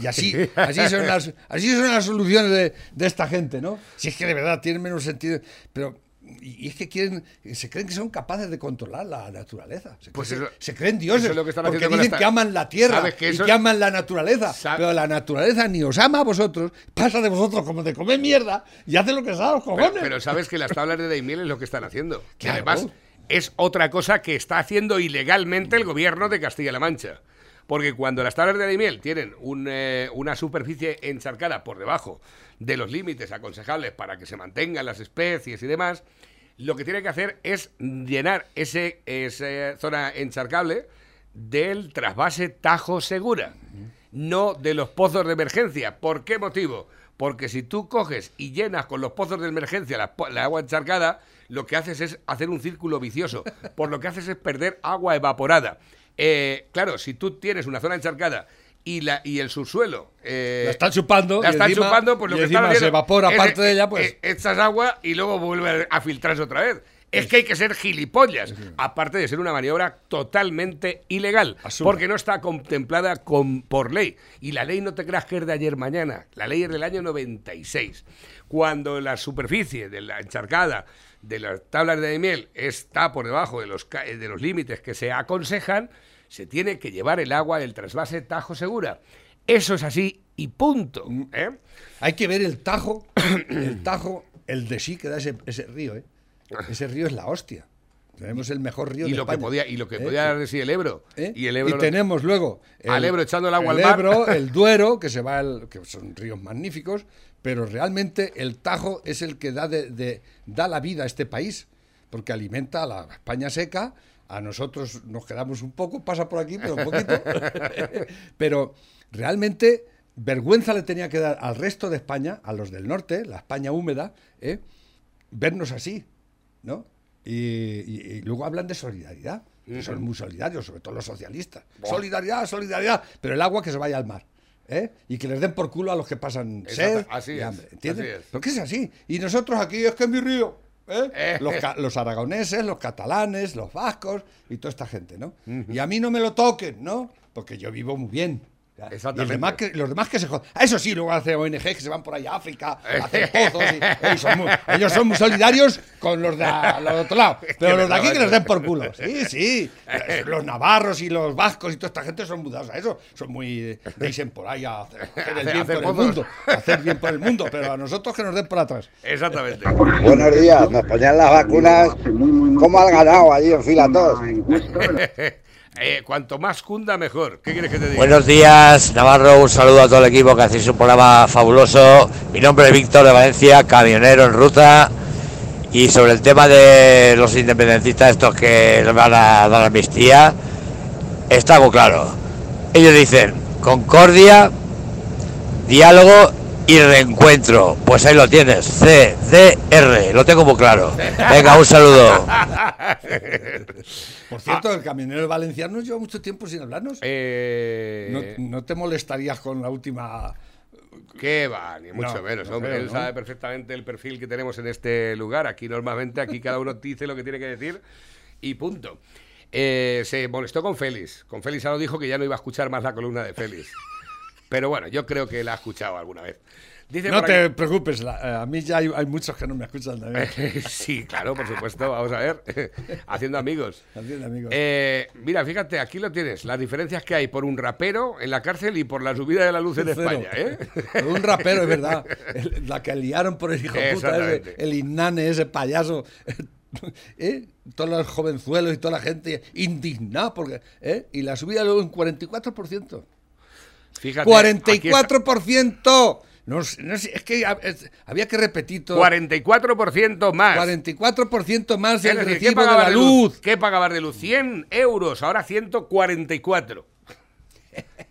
y así, así, son las, así son las soluciones de, de esta gente, ¿no? Si es que de verdad tienen menos sentido. Pero. Y es que quieren, se creen que son capaces de controlar la naturaleza. Se, Pues creen, eso- se creen dioses. es lo que están porque dicen esta- que aman la tierra ¿Sabes que y eso- que aman la naturaleza. Pero la naturaleza ni os ama a vosotros, pasa de vosotros como de comer mierda y hace lo que sabe los cojones. Pero, pero sabes que las tablas de Daimiel es lo que están haciendo. Que además es otra cosa que está haciendo ilegalmente el gobierno de Castilla-La Mancha. Porque cuando las tablas de Daimiel tienen un, eh, una superficie encharcada por debajo de los límites aconsejables para que se mantengan las especies y demás, lo que tiene que hacer es llenar ese, esa zona encharcable del trasvase Tajo Segura, no de los pozos de emergencia. ¿Por qué motivo? Porque si tú coges y llenas con los pozos de emergencia la, la agua encharcada, lo que haces es hacer un círculo vicioso. Por lo que haces es perder agua evaporada. Eh, claro, si tú tienes una zona encharcada y, la, y el subsuelo... eh, La están chupando La están encima- chupando, pues lo y que están se evapora es, parte de ella, eh, pues. eh, echas agua y luego vuelve a filtrarse otra vez. Es que hay que ser gilipollas, aparte de ser una maniobra totalmente ilegal, porque no está contemplada con, por ley. Y la ley no te creas que es de ayer mañana, la ley es del año 96. Cuando la superficie de la encharcada de las tablas de miel está por debajo de los, ca- de los límites que se aconsejan, se tiene que llevar el agua del trasvase Tajo Segura. Eso es así y punto. ¿eh? Hay que ver el Tajo, el Tajo, el de sí que da ese, ese río, ¿eh? Ese río es la hostia. Tenemos el mejor río y de lo que España. podía y lo que ¿Eh? podía dar de sí el Ebro ¿Eh? y el Ebro lo- tenemos luego Al Ebro echando el agua al el mar. Ebro, el Duero, que se va al- que son ríos magníficos, pero realmente el Tajo es el que da de, de- da la vida a este país, porque alimenta a la España seca, a nosotros nos quedamos un poco, pasa por aquí, pero un poquito. pero realmente vergüenza le tenía que dar al resto de España, a los del norte, la España húmeda, ¿eh? vernos así, ¿no? Y, y- y luego hablan de solidaridad, que son muy solidarios, sobre todo los socialistas. Solidaridad, solidaridad, pero el agua que se vaya al mar. ¿Eh? Y que les den por culo a los que pasan Exacto, sed así y hambre. ¿Entiendes? así. Porque es así. Y nosotros aquí es que es mi río. ¿eh? Eh. Los aragoneses, los catalanes, los vascos y toda esta gente, ¿no? Y a mí no me lo toquen, ¿no? Porque yo vivo muy bien. ¿Ya? Y el Exactamente. demás que- los demás que se jodan. Ah, Eso sí, luego hacen ONG que se van por ahí a África a hacer pozos. y- y son muy- ellos son muy solidarios con los de, a- los de otro lado. Pero los de aquí que les den por culo. Sí, sí. Los navarros y los vascos y toda esta gente son mudados a eso. Son muy. Dicen por ahí a hacer, hacer el bien hacer por el pozos. mundo. a Hacer bien por el mundo. Pero a nosotros que nos den por atrás. Exactamente. Buenos días, nos ponían las vacunas como al ganado allí en fila todos. Eh, cuanto más cunda, mejor. Buenos días, Navarro. Un saludo a todo el equipo que hacéis un programa fabuloso. Mi nombre es Víctor de Valencia, camionero en ruta. Y sobre el tema de los independentistas, estos que van a dar amnistía, está muy claro. Ellos dicen concordia, diálogo y reencuentro. Pues ahí lo tienes, CDR, lo tengo muy claro. Venga, un saludo. Por cierto, el camionero valenciano lleva mucho tiempo sin hablarnos. Eh, ¿No, no te molestarías con la última ¿Qué va? Ni mucho No, menos, no hombre. creo, Él sabe perfectamente el perfil que tenemos en este lugar. Aquí normalmente, aquí cada uno dice lo que tiene que decir y punto. Eh, se molestó con Félix. Con Félix ahora dijo que ya no iba a escuchar más la columna de Félix. Pero bueno, yo creo que la ha escuchado alguna vez. Dice No te preocupes, la- eh, a mí ya hay, hay muchos que no me escuchan también. sí, claro, por supuesto. Vamos a ver. Haciendo amigos. Haciendo amigos. Eh, mira, fíjate, aquí lo tienes. Las diferencias que hay por un rapero en la cárcel y por la subida de la luz en Cero. España. ¿eh? Un rapero, es verdad. El- la que liaron por el hijo puta ese, el Innane, ese payaso. ¿Eh? Todos los jovenzuelos y toda la gente indignada porque. ¿eh? Y la subida luego en 44%. Fíjate, aquí está. ¡44%! No, no es que es- había que repetir todo. 44% más. 44% más el decir, ¿qué recibo de pagabas la de luz. ¿Qué pagabas de luz? 100 euros, ahora 144.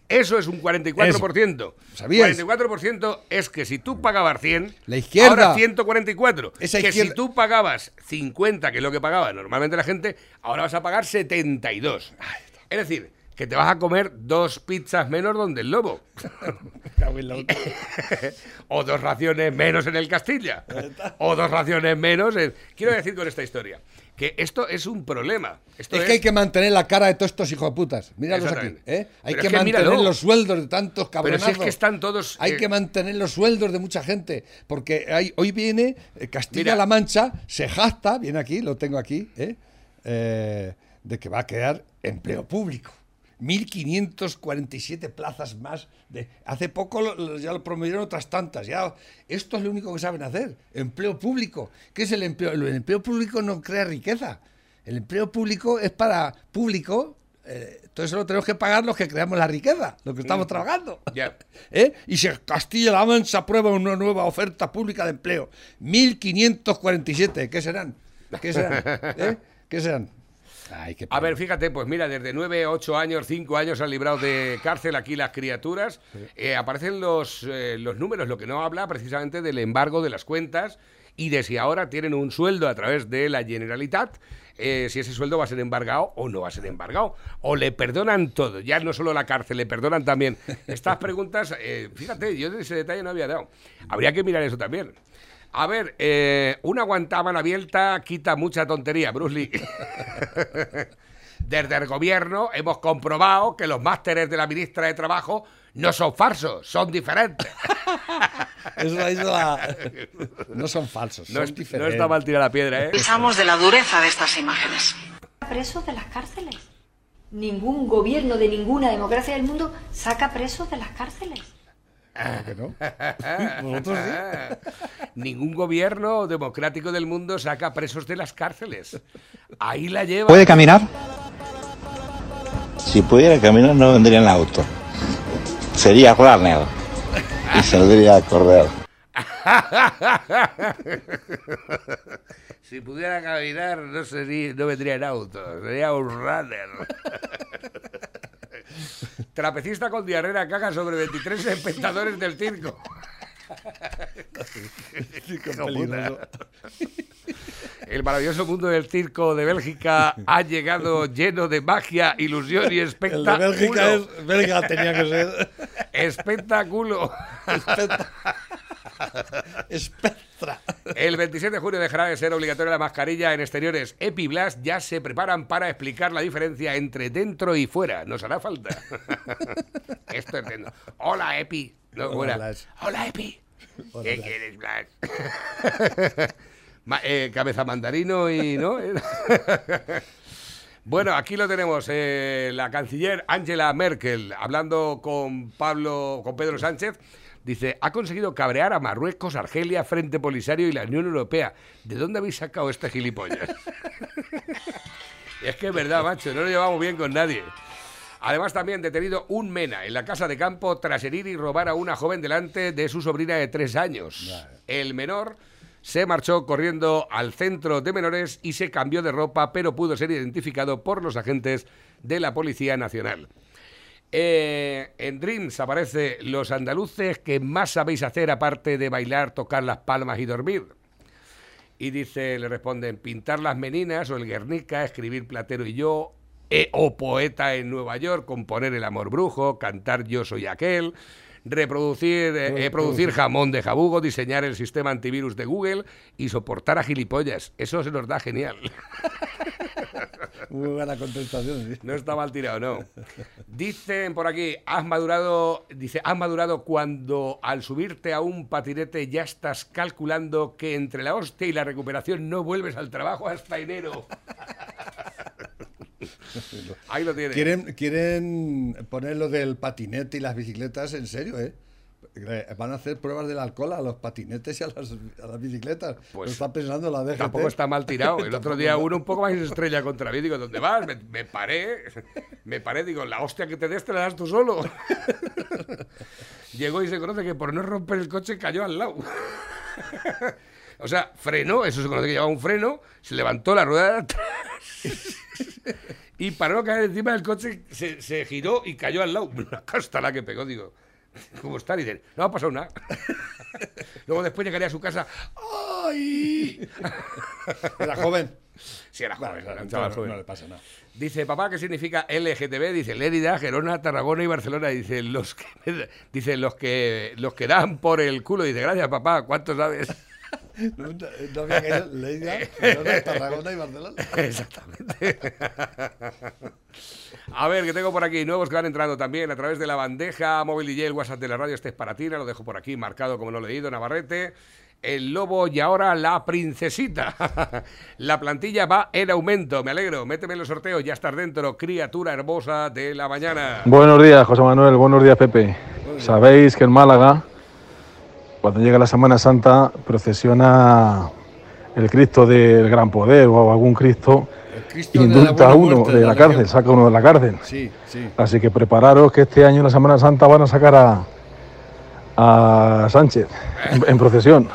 Eso es un 44%. ¿Sabías? 44% es que si tú pagabas 100, La izquierda. ahora 144. Esa que izquierda- si tú pagabas 50, que es lo que pagaba normalmente la gente, ahora vas a pagar 72. Es decir, que te vas a comer dos pizzas menos donde el lobo. O dos raciones menos en el Castilla. o dos raciones menos en... Quiero decir con esta historia que esto es un problema. Esto Es que hay que mantener la cara de todos estos hijos de putas. Míralos aquí. ¿eh? Hay Pero que, es que mantener míralo. los sueldos de tantos Pero cabronazos. si es que están todos... Hay eh, que mantener los sueldos de mucha gente. Porque hay- hoy viene eh. Castilla-La Mancha, se jacta, viene aquí, lo tengo aquí, ¿eh? Eh, de que va a crear empleo público. 1.547 plazas más. De, hace poco lo- lo- ya lo promovieron otras tantas. Ya, esto es lo único que saben hacer. Empleo público. ¿Qué es el empleo? El empleo público no crea riqueza. El empleo público es para público. eh, entonces solo tenemos que pagar los que creamos la riqueza, los que estamos trabajando. ¿Eh? Y si Castilla-La Mancha aprueba una nueva oferta pública de empleo, 1.547, ¿qué serán? ¿Qué serán? ¿Eh? ¿Qué serán? Ay, qué A ver, fíjate, pues mira, desde 9, 8 años, 5 años han librado de cárcel aquí las criaturas. Eh, aparecen los, eh, los números, lo que no habla precisamente del embargo de las cuentas y de si ahora tienen un sueldo a través de la Generalitat, eh, si ese sueldo va a ser embargado o no va a ser embargado. O le perdonan todo, ya no solo la cárcel, le perdonan también. Estas preguntas, eh, fíjate, yo de ese detalle no había dado. Habría que mirar eso también. A ver, eh, una guantábana abierta quita mucha tontería, Bruce Lee. Desde el gobierno hemos comprobado que los másteres de la ministra de Trabajo no son falsos, son diferentes. Eso la hizo la- No son falsos, No, son es- no diferentes. está mal tirada la piedra, ¿eh? Pensamos de la dureza de estas imágenes. presos de las cárceles. Ningún gobierno de ninguna democracia del mundo saca presos de las cárceles. ¿Por qué no? Vosotros sí. Ningún gobierno democrático del mundo saca presos de las cárceles. Ahí la lleva. ¿Puede caminar? Si pudiera caminar no vendría en auto. Sería runner. Y saldría a correr. si pudiera caminar, no, sería, no vendría en auto, sería un runner. Trapecista con diarrea caga sobre 23 espectadores del circo. El maravilloso mundo del circo de Bélgica ha llegado lleno de magia, ilusión y El espectáculo. de Bélgica es. Belga tenía que ser. Espectáculo. Espectra. El 27 de junio dejará de ser obligatoria la mascarilla en exteriores. Epiblast ya se preparan para explicar la diferencia entre dentro y fuera. Nos hará falta. Esto es dentro. Hola, Epi. No, Hola, Epi. Hola, ¿Qué Blas. quieres, Blas? Ma- eh, cabeza mandarino y no. Bueno, aquí lo tenemos, eh, la canciller Angela Merkel, hablando con Pablo, con Pedro Sánchez, dice, ha conseguido cabrear a Marruecos, Argelia, Frente Polisario y la Unión Europea. ¿De dónde habéis sacado este gilipollas? es que es verdad, macho, no lo llevamos bien con nadie. Además, también detenido un mena en la casa de campo tras herir y robar a una joven delante de su sobrina de tres años. El menor se marchó corriendo al centro de menores y se cambió de ropa, pero pudo ser identificado por los agentes de la Policía Nacional. Eh, en Dreams aparece los andaluces que más sabéis hacer aparte de bailar, tocar las palmas y dormir. Y dice, le responden, pintar las meninas o el Guernica, escribir Platero y yo, e- o poeta en Nueva York, componer el amor brujo, cantar yo soy aquel, reproducir, eh, eh, producir jamón de jabugo, diseñar el sistema antivirus de Google y soportar a gilipollas. Eso se nos da genial. Muy buena contestación. sí. No está mal tirado, no. Dicen por aquí, has madurado, dice, has madurado cuando al subirte a un patinete ya estás calculando que entre la hostia y la recuperación no vuelves al trabajo hasta enero. Ahí lo tienes. ¿Quieren, quieren poner lo del patinete y las bicicletas en serio, ¿eh? Eh, Van a hacer pruebas del alcohol a los patinetes y a las, a las bicicletas. Pues, lo está pensando la DGT. Tampoco está mal tirado. El otro día ¿no? uno un poco más estrella contra mí. Digo, ¿dónde vas? Me, me paré. Me paré. Digo, la hostia que te des te la das tú solo. Llegó y se conoce que por no romper el coche cayó al lado. O sea, frenó, eso se conoce que llevaba un freno, se levantó la rueda de atrás y para no caer encima del coche se, se giró y cayó al lado. Una casta la que pegó, digo. ¿Cómo está? Y dice, no ha pasado nada. Luego después llegaría a su casa. ¡Ay! Era joven. Sí, era joven, Vale, era un no, chaval no, joven. no le pasa nada. Dice, papá, ¿qué significa LGTB? Dice, Lérida, Gerona, Tarragona y Barcelona. Dice, los que, dice, los que, los que dan por el culo. Dice, gracias, papá, ¿cuánto sabes? No, no- no había que ir Lleida, Gerona, Tarragona y Barcelona. Exactamente. A ver, que tengo por aquí nuevos que van entrando también a través de la bandeja móvil y el WhatsApp de la radio. Este es para ti, lo dejo por aquí marcado como no lo he leído, Navarrete. El lobo y ahora la princesita. La plantilla va en aumento, me alegro. Méteme en los sorteos, ya estás dentro, criatura hermosa de la mañana. Buenos días, José Manuel. Buenos días, Pepe. Sabéis que en Málaga, cuando llega la Semana Santa, procesiona el Cristo del Gran Poder o algún Cristo indulta a uno de de la cárcel, saca uno de la cárcel. Sí, sí. Así que prepararos que este año en la Semana Santa van a sacar a, a Sánchez en, en procesión.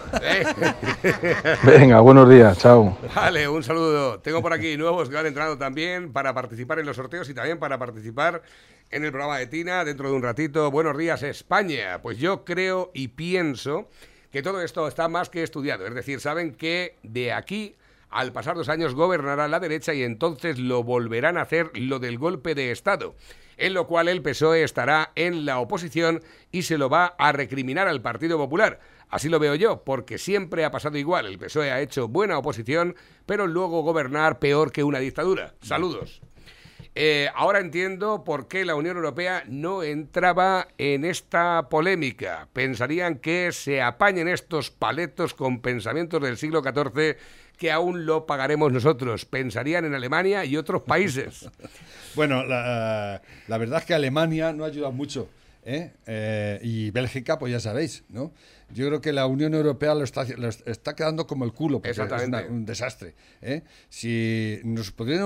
Venga, buenos días, chao. Vale, un saludo. Tengo por aquí nuevos que van entrando también para participar en los sorteos y también para participar en el programa de Tina dentro de un ratito. Buenos días, España. Pues yo creo y pienso que todo esto está más que estudiado. Es decir, saben que de aquí al pasar dos años gobernará la derecha y entonces lo volverán a hacer lo del golpe de Estado. En lo cual el PSOE estará en la oposición y se lo va a recriminar al Partido Popular. Así lo veo yo, porque siempre ha pasado igual. El PSOE ha hecho buena oposición, pero luego gobernar peor que una dictadura. Saludos. Eh, ahora entiendo por qué la Unión Europea no entraba en esta polémica. Pensarían que se apañen estos paletos con pensamientos del siglo XIV que aún lo pagaremos nosotros. Pensarían en Alemania y otros países. Bueno, la, verdad es que Alemania no ha ayudado mucho. ¿eh? Eh, y Bélgica, pues ya sabéis, ¿no? Yo creo que la Unión Europea lo está, lo está quedando como el culo, porque es una- un desastre. ¿eh? Si nos podrían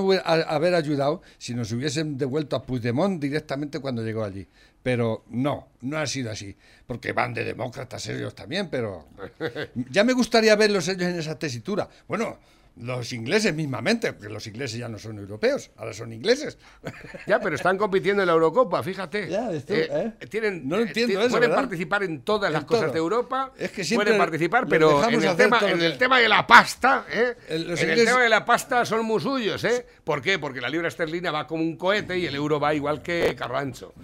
haber ayudado si nos hubiesen devuelto a Puigdemont directamente cuando llegó allí. Pero no, no ha sido así. Porque van de demócratas ellos también, pero ya me gustaría verlos ellos en esa tesitura. Bueno, Los ingleses mismamente, porque los ingleses ya no son europeos, ahora son ingleses. Ya, pero están compitiendo en la Eurocopa, fíjate. Ya, esto, Eh, tienen, No entiendo eh, eso, Pueden ¿verdad? participar en todas las cosas de Europa. Es que siempre pueden participar, pero en el, tema, en el tema de la pasta, ¿eh? Los en el tema de la pasta son muy suyos, ¿eh? ¿Por qué? Porque la libra esterlina va como un cohete y el euro va igual que Carrancho.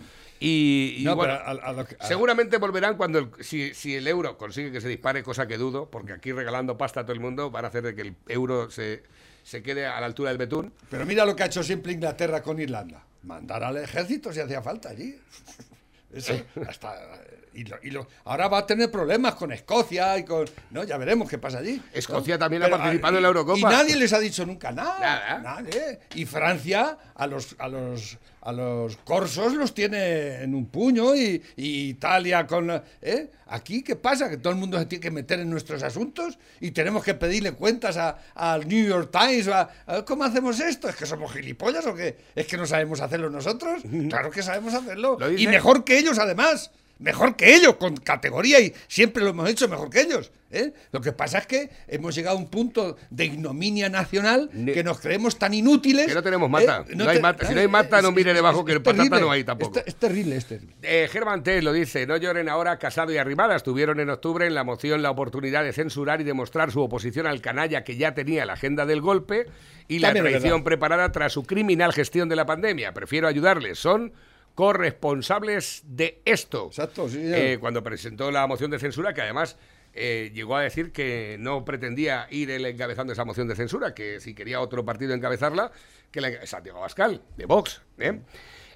Y, y No, bueno, pero a- a lo que- a- seguramente volverán cuando el- si, si el euro consigue que se dispare, cosa que dudo, porque aquí regalando pasta a todo el mundo van a hacer de que el euro se, se quede a la altura del betún. Pero mira lo que ha hecho siempre Inglaterra con Irlanda. Mandar al ejército si hacía falta allí. Eso, hasta, y lo- y lo- ahora va a tener problemas con Escocia y con... No, ya veremos qué pasa allí. Escocia ¿no? también ha participado ah, en la Eurocopa. Y nadie les ha dicho nunca nada. Nada. Nadie. Y Francia a los, a los, a los corsos los tiene en un puño y, y Italia con... ¿eh? Aquí, ¿qué pasa? Que todo el mundo se tiene que meter en nuestros asuntos y tenemos que pedirle cuentas a- al New York Times. a- a- ¿Cómo hacemos esto? ¿Es que somos gilipollas o qué? ¿Es que no sabemos hacerlo nosotros? Claro que sabemos hacerlo. Lo Y mejor que ellos, además. Mejor que ellos, con categoría y siempre lo hemos hecho mejor que ellos. ¿eh? Lo que pasa es que hemos llegado a un punto de ignominia nacional que nos creemos tan inútiles. Que no tenemos mata. ¿eh? No hay te- mata. Si no hay mata, no mire debajo, que el patata terrible. no hay tampoco. Es, te- es terrible, es terrible. Eh, Germán Tess lo dice, no lloren ahora Casado y Arrimadas. Tuvieron en octubre en la moción la oportunidad de censurar y demostrar su oposición al canalla que ya tenía la agenda del golpe y la También traición preparada tras su criminal gestión de la pandemia. Prefiero ayudarles. Son corresponsables de esto. Exacto, sí. Eh, cuando presentó la moción de censura, que además eh, llegó a decir que no pretendía ir él encabezando esa moción de censura, que si quería otro partido encabezarla, que la, Santiago Abascal, de Vox. ¿eh?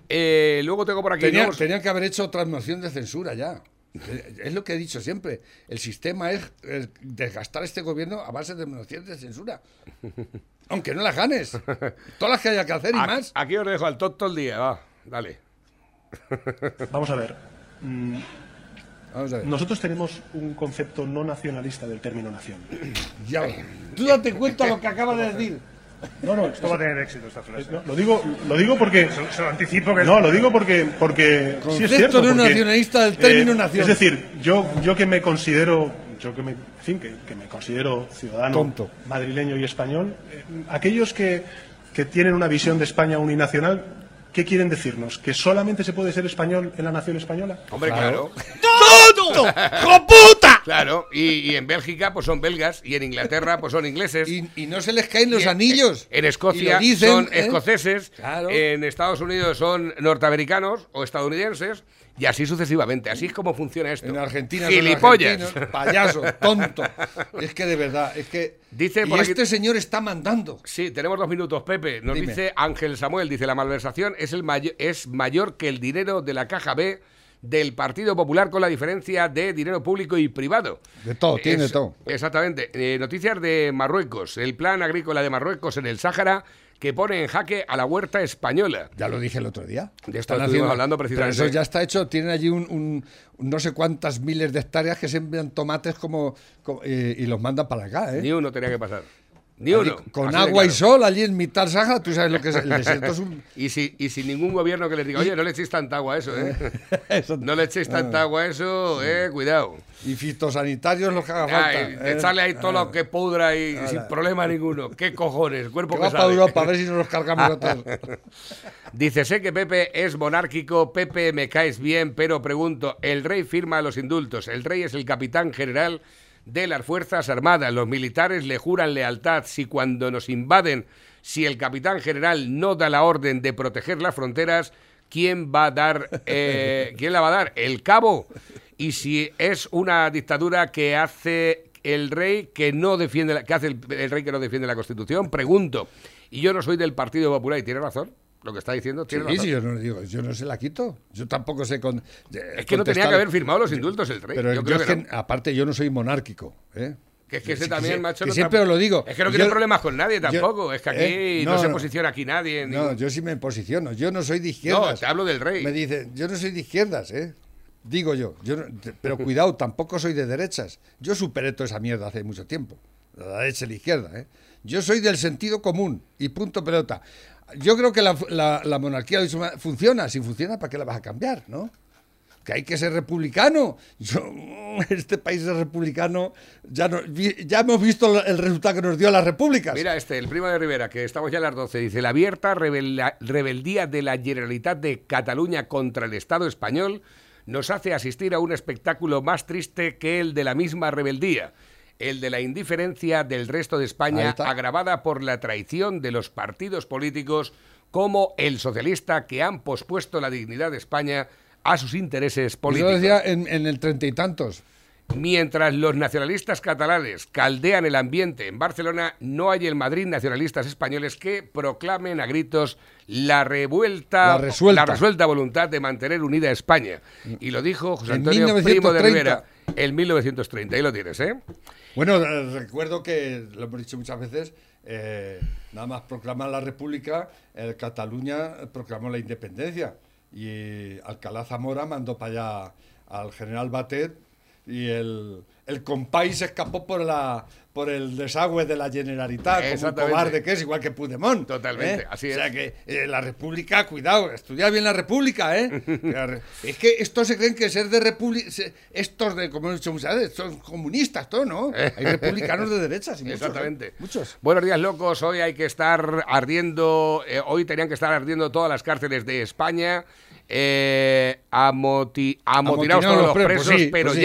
Eh, luego tengo por aquí... Nuevos- tenían que haber hecho otra moción de censura ya. Es lo que he dicho siempre. El sistema es, es desgastar este gobierno a base de mociones de censura. Aunque no las ganes. Todas las que haya que hacer y más. Aquí os dejo al top todo el día, va, dale. Vamos a ver. Mm, Vamos a ver. Nosotros tenemos un concepto no nacionalista del término nación. Ya, tú date cuenta lo que acaba de decir. No, no, Esto va a tener éxito esta frase. No, lo digo, lo digo porque. Se, se lo anticipo que No, lo digo porque, porque sí Concepto es cierto. no porque, nacionalista del término eh, nación. Es decir, yo, yo que me considero, yo que me, en fin, que, que me considero ciudadano Tonto. madrileño y español, eh, aquellos que, que tienen una visión de España uninacional, ¿qué quieren decirnos? ¿Que solamente se puede ser español en la nación española? Hombre, claro. ¡Joputa! Claro, y, y en Bélgica pues son belgas y en Inglaterra pues son ingleses. Y, y no se les caen los en- anillos. En Escocia dicen, son ¿eh? escoceses, Claro. en Estados Unidos son norteamericanos o estadounidenses y así sucesivamente. Así es como funciona esto. En Argentina son Gilipollas. payaso, tonto. Es que de verdad, es que Dice y por aquí- este señor está mandando. Sí, tenemos dos minutos, Pepe. Nos Dime. dice Ángel Samuel, dice, la malversación es, el mayo- es mayor que el dinero de la caja B del Partido Popular con la diferencia de dinero público y privado. De todo, tiene todo. Exactamente. Eh, noticias de Marruecos. El plan agrícola de Marruecos en el Sáhara que pone en jaque a la huerta española. Ya lo dije el otro día. De esto estuvimos haciendo- hablando pero precisamente. eso ya está hecho. Tienen allí un, un- un no sé cuántas miles de hectáreas que sembran tomates como, como- eh, y los mandan para acá. ¿eh? Ni uno tenía que pasar. Ni Allí, uno. Con agua y sol allí en mitad del Sáhara, tú sabes lo que es el desierto. Es un... y, si, y sin ningún gobierno que les diga, oye, no le echéis tanta agua a eso, ¿eh? Eso- no le echéis tanta agua a eso, eh, cuidado. Y fitosanitarios los que haga falta. Ay, ¿eh? echarle ahí todo lo que pudra y sin problema ninguno. ¿Qué cojones? Cuerpo Que que va para. Europa a ver si nos los cargamos a todos. Dice, sé que Pepe es monárquico, Pepe me caes bien, pero pregunto, el rey firma los indultos, el rey es el capitán general de las Fuerzas Armadas, los militares le juran lealtad si cuando nos invaden, si el capitán general no da la orden de proteger las fronteras, ¿quién va a dar, eh, quién la va a dar? ¿El cabo? Y si es una dictadura que hace el rey que no defiende, la- que hace el, el rey que no defiende la Constitución, pregunto, y yo no soy del Partido Popular y tiene razón. Lo que está diciendo tiene Sí, razón. sí, yo no digo, yo no se la quito. Yo tampoco sé con. Es que no tenía que haber firmado los indultos el rey. Pero yo creo que que, aparte, yo no soy monárquico. ¿eh? Que es que ese también, sí, macho. que no siempre lo digo. Es que no quiere problemas con nadie yo- tampoco. es que aquí ¿eh? no, No, se posiciona aquí nadie. No, yo sí me posiciono. Yo no soy de izquierdas. No, te hablo del rey. Me dicen, yo no soy de izquierdas, ¿eh? Digo yo. yo no- pero cuidado, tampoco soy de derechas. Yo superé toda esa mierda hace mucho tiempo. La derecha y la izquierda, ¿eh? Yo soy del sentido común y punto pelota. Yo creo que la, la- monarquía funciona. Si funciona, ¿para qué la vas a cambiar, no? que hay que ser republicano. Yo, este país es republicano, ya, ya hemos visto el resultado que nos dio las repúblicas. Mira este, el primo de Rivera, que estamos ya a las 12, dice, la abierta rebela- rebeldía de la Generalitat de Cataluña contra el Estado español nos hace asistir a un espectáculo más triste que el de la misma rebeldía, el de la indiferencia del resto de España agravada por la traición de los partidos políticos como el socialista que han pospuesto la dignidad de España a sus intereses Eso políticos. decía en, en el treinta y tantos. Mientras los nacionalistas catalanes caldean el ambiente en Barcelona, no hay en Madrid nacionalistas españoles que proclamen a gritos la revuelta, La resuelta. resuelta voluntad de mantener unida a España. Y lo dijo José Antonio Primo de 1930. Rivera en 1930. Ahí lo tienes, ¿eh? Bueno, eh, recuerdo que, lo hemos dicho muchas veces, eh, nada más proclamar la República, el Cataluña proclamó la independencia. Y Alcalá Zamora mandó para allá al general Batet y el, el compay se escapó por la por el desagüe de la Generalitat, como un cobarde que es, igual que. Totalmente, ¿eh? así O sea es. que eh, la República, cuidado, estudia bien la República, ¿eh? Es que estos se creen que ser de República, estos de, como he dicho muchas veces, son comunistas, todo, ¿no? Hay republicanos de derechas y muchos, ¿eh? Exactamente. Muchos. Buenos días, locos. Hoy hay que estar ardiendo, hoy tenían que estar ardiendo todas las cárceles de España, amoti- amotinados todos los los pre- presos, pues sí, pero pues sí.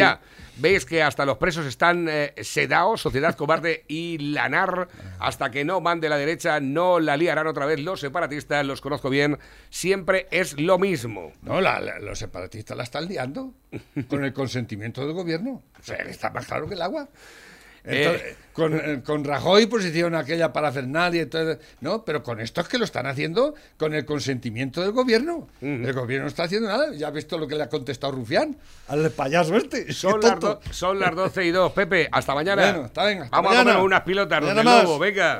Veis que hasta los presos están eh, sedados, Sociedad Cobarde y Lanar, hasta que no mande la derecha, no la liarán otra vez los separatistas, los conozco bien, siempre es lo mismo. No, la- la- los separatistas la están liando con el consentimiento del gobierno. O sea, está más claro que el agua. Entonces, Eh. con, eh, con Rajoy pues hicieron aquella parafernalia y todo, no, pero con esto es que lo están haciendo con el consentimiento del gobierno. El gobierno no está haciendo nada. Ya has visto lo que le ha contestado Rufián al payaso este. Son las, do- son las 12 y 2. Pepe, hasta mañana. Bueno, está bien, hasta Vamos a mañana. comer unas pilotas, lobo, venga.